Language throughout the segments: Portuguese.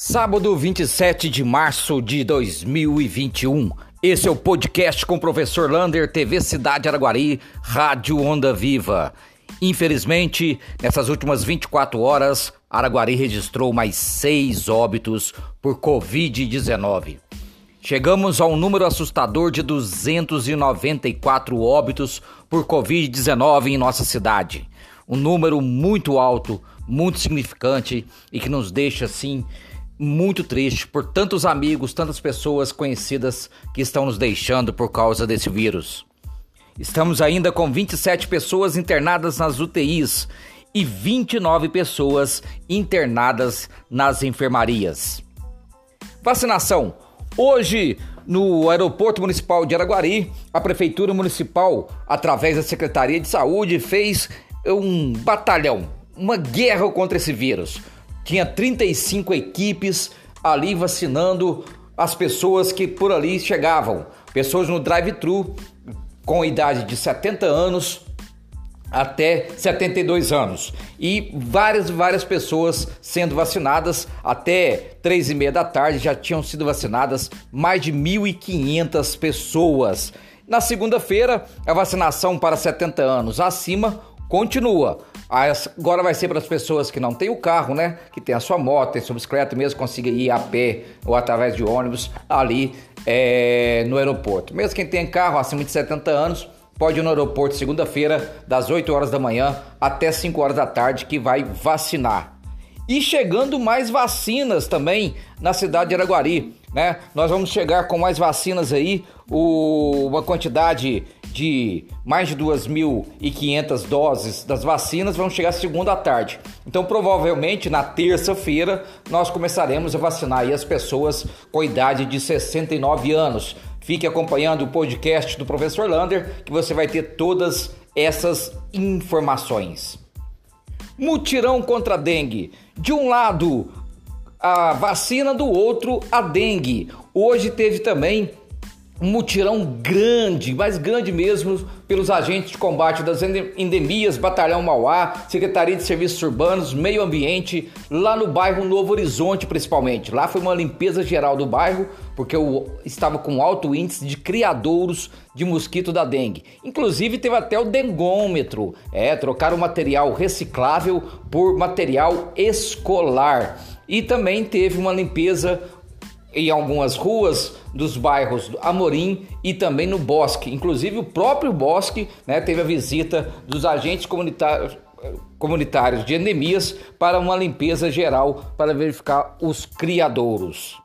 Sábado 27 de março de 2021. Esse é o podcast com o professor Lander, TV Cidade Araguari, Rádio Onda Viva. Infelizmente, nessas últimas 24 horas, Araguari registrou mais seis óbitos por Covid-19. Chegamos a um número assustador de 294 óbitos por Covid-19 em nossa cidade. Um número muito alto, muito significante e que nos deixa assim muito triste por tantos amigos, tantas pessoas conhecidas que estão nos deixando por causa desse vírus. Estamos ainda com 27 pessoas internadas nas UTIs e 29 pessoas internadas nas enfermarias. Vacinação. Hoje, no Aeroporto Municipal de Araguari, a Prefeitura Municipal, através da Secretaria de Saúde, fez um batalhão, uma guerra contra esse vírus tinha 35 equipes ali vacinando as pessoas que por ali chegavam. Pessoas no drive-thru com idade de 70 anos até 72 anos e várias várias pessoas sendo vacinadas até três e meia da tarde já tinham sido vacinadas mais de 1.500 pessoas. Na segunda-feira a vacinação para 70 anos acima continua. Agora vai ser para as pessoas que não têm o carro, né? Que tem a sua moto, tem sua bicicleta, mesmo consiga ir a pé ou através de ônibus ali é, no aeroporto. Mesmo quem tem carro acima de 70 anos, pode ir no aeroporto segunda-feira, das 8 horas da manhã até 5 horas da tarde, que vai vacinar. E chegando mais vacinas também na cidade de Araguari, né? Nós vamos chegar com mais vacinas aí, o, uma quantidade de mais de 2.500 doses das vacinas vão chegar segunda tarde. Então, provavelmente na terça-feira nós começaremos a vacinar as pessoas com idade de 69 anos. Fique acompanhando o podcast do professor Lander que você vai ter todas essas informações. Mutirão contra a dengue. De um lado, a vacina, do outro, a dengue. Hoje teve também um mutirão grande, mais grande mesmo, pelos agentes de combate das endemias, Batalhão Mauá, Secretaria de Serviços Urbanos, Meio Ambiente, lá no bairro Novo Horizonte principalmente. Lá foi uma limpeza geral do bairro, porque eu estava com alto índice de criadouros de mosquito da dengue. Inclusive teve até o dengômetro, é, trocar o material reciclável por material escolar. E também teve uma limpeza em algumas ruas dos bairros Amorim e também no Bosque. Inclusive o próprio Bosque né, teve a visita dos agentes comunitários, comunitários de endemias para uma limpeza geral para verificar os criadouros.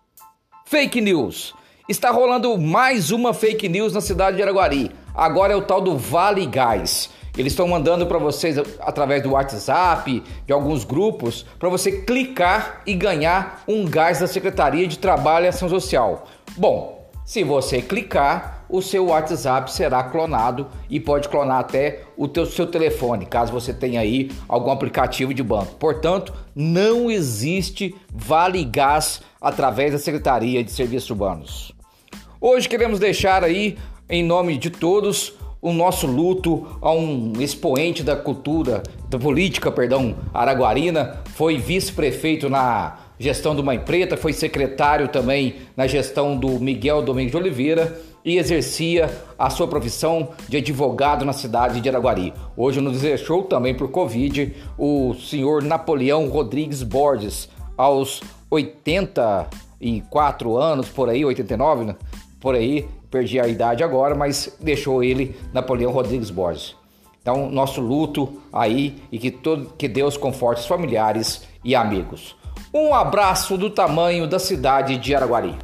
Fake news. Está rolando mais uma fake news na cidade de Araguari. Agora é o tal do Vale Gás. Eles estão mandando para vocês através do WhatsApp, de alguns grupos, para você clicar e ganhar um gás da Secretaria de Trabalho e Ação Social. Bom, se você clicar, o seu WhatsApp será clonado e pode clonar até o teu, seu telefone, caso você tenha aí algum aplicativo de banco. Portanto, não existe Vale Gás através da Secretaria de Serviços Urbanos. Hoje queremos deixar aí, em nome de todos, o nosso luto a um expoente da cultura, da política, perdão, araguarina, foi vice-prefeito na gestão do Mãe Preta, foi secretário também na gestão do Miguel Domingos de Oliveira e exercia a sua profissão de advogado na cidade de Araguari. Hoje nos deixou também por Covid o senhor Napoleão Rodrigues Borges, aos 84 anos, por aí, 89, né? por aí, perdi a idade agora, mas deixou ele Napoleão Rodrigues Borges. Então, nosso luto aí e que, todo, que Deus conforte os familiares e amigos. Um abraço do tamanho da cidade de Araguari.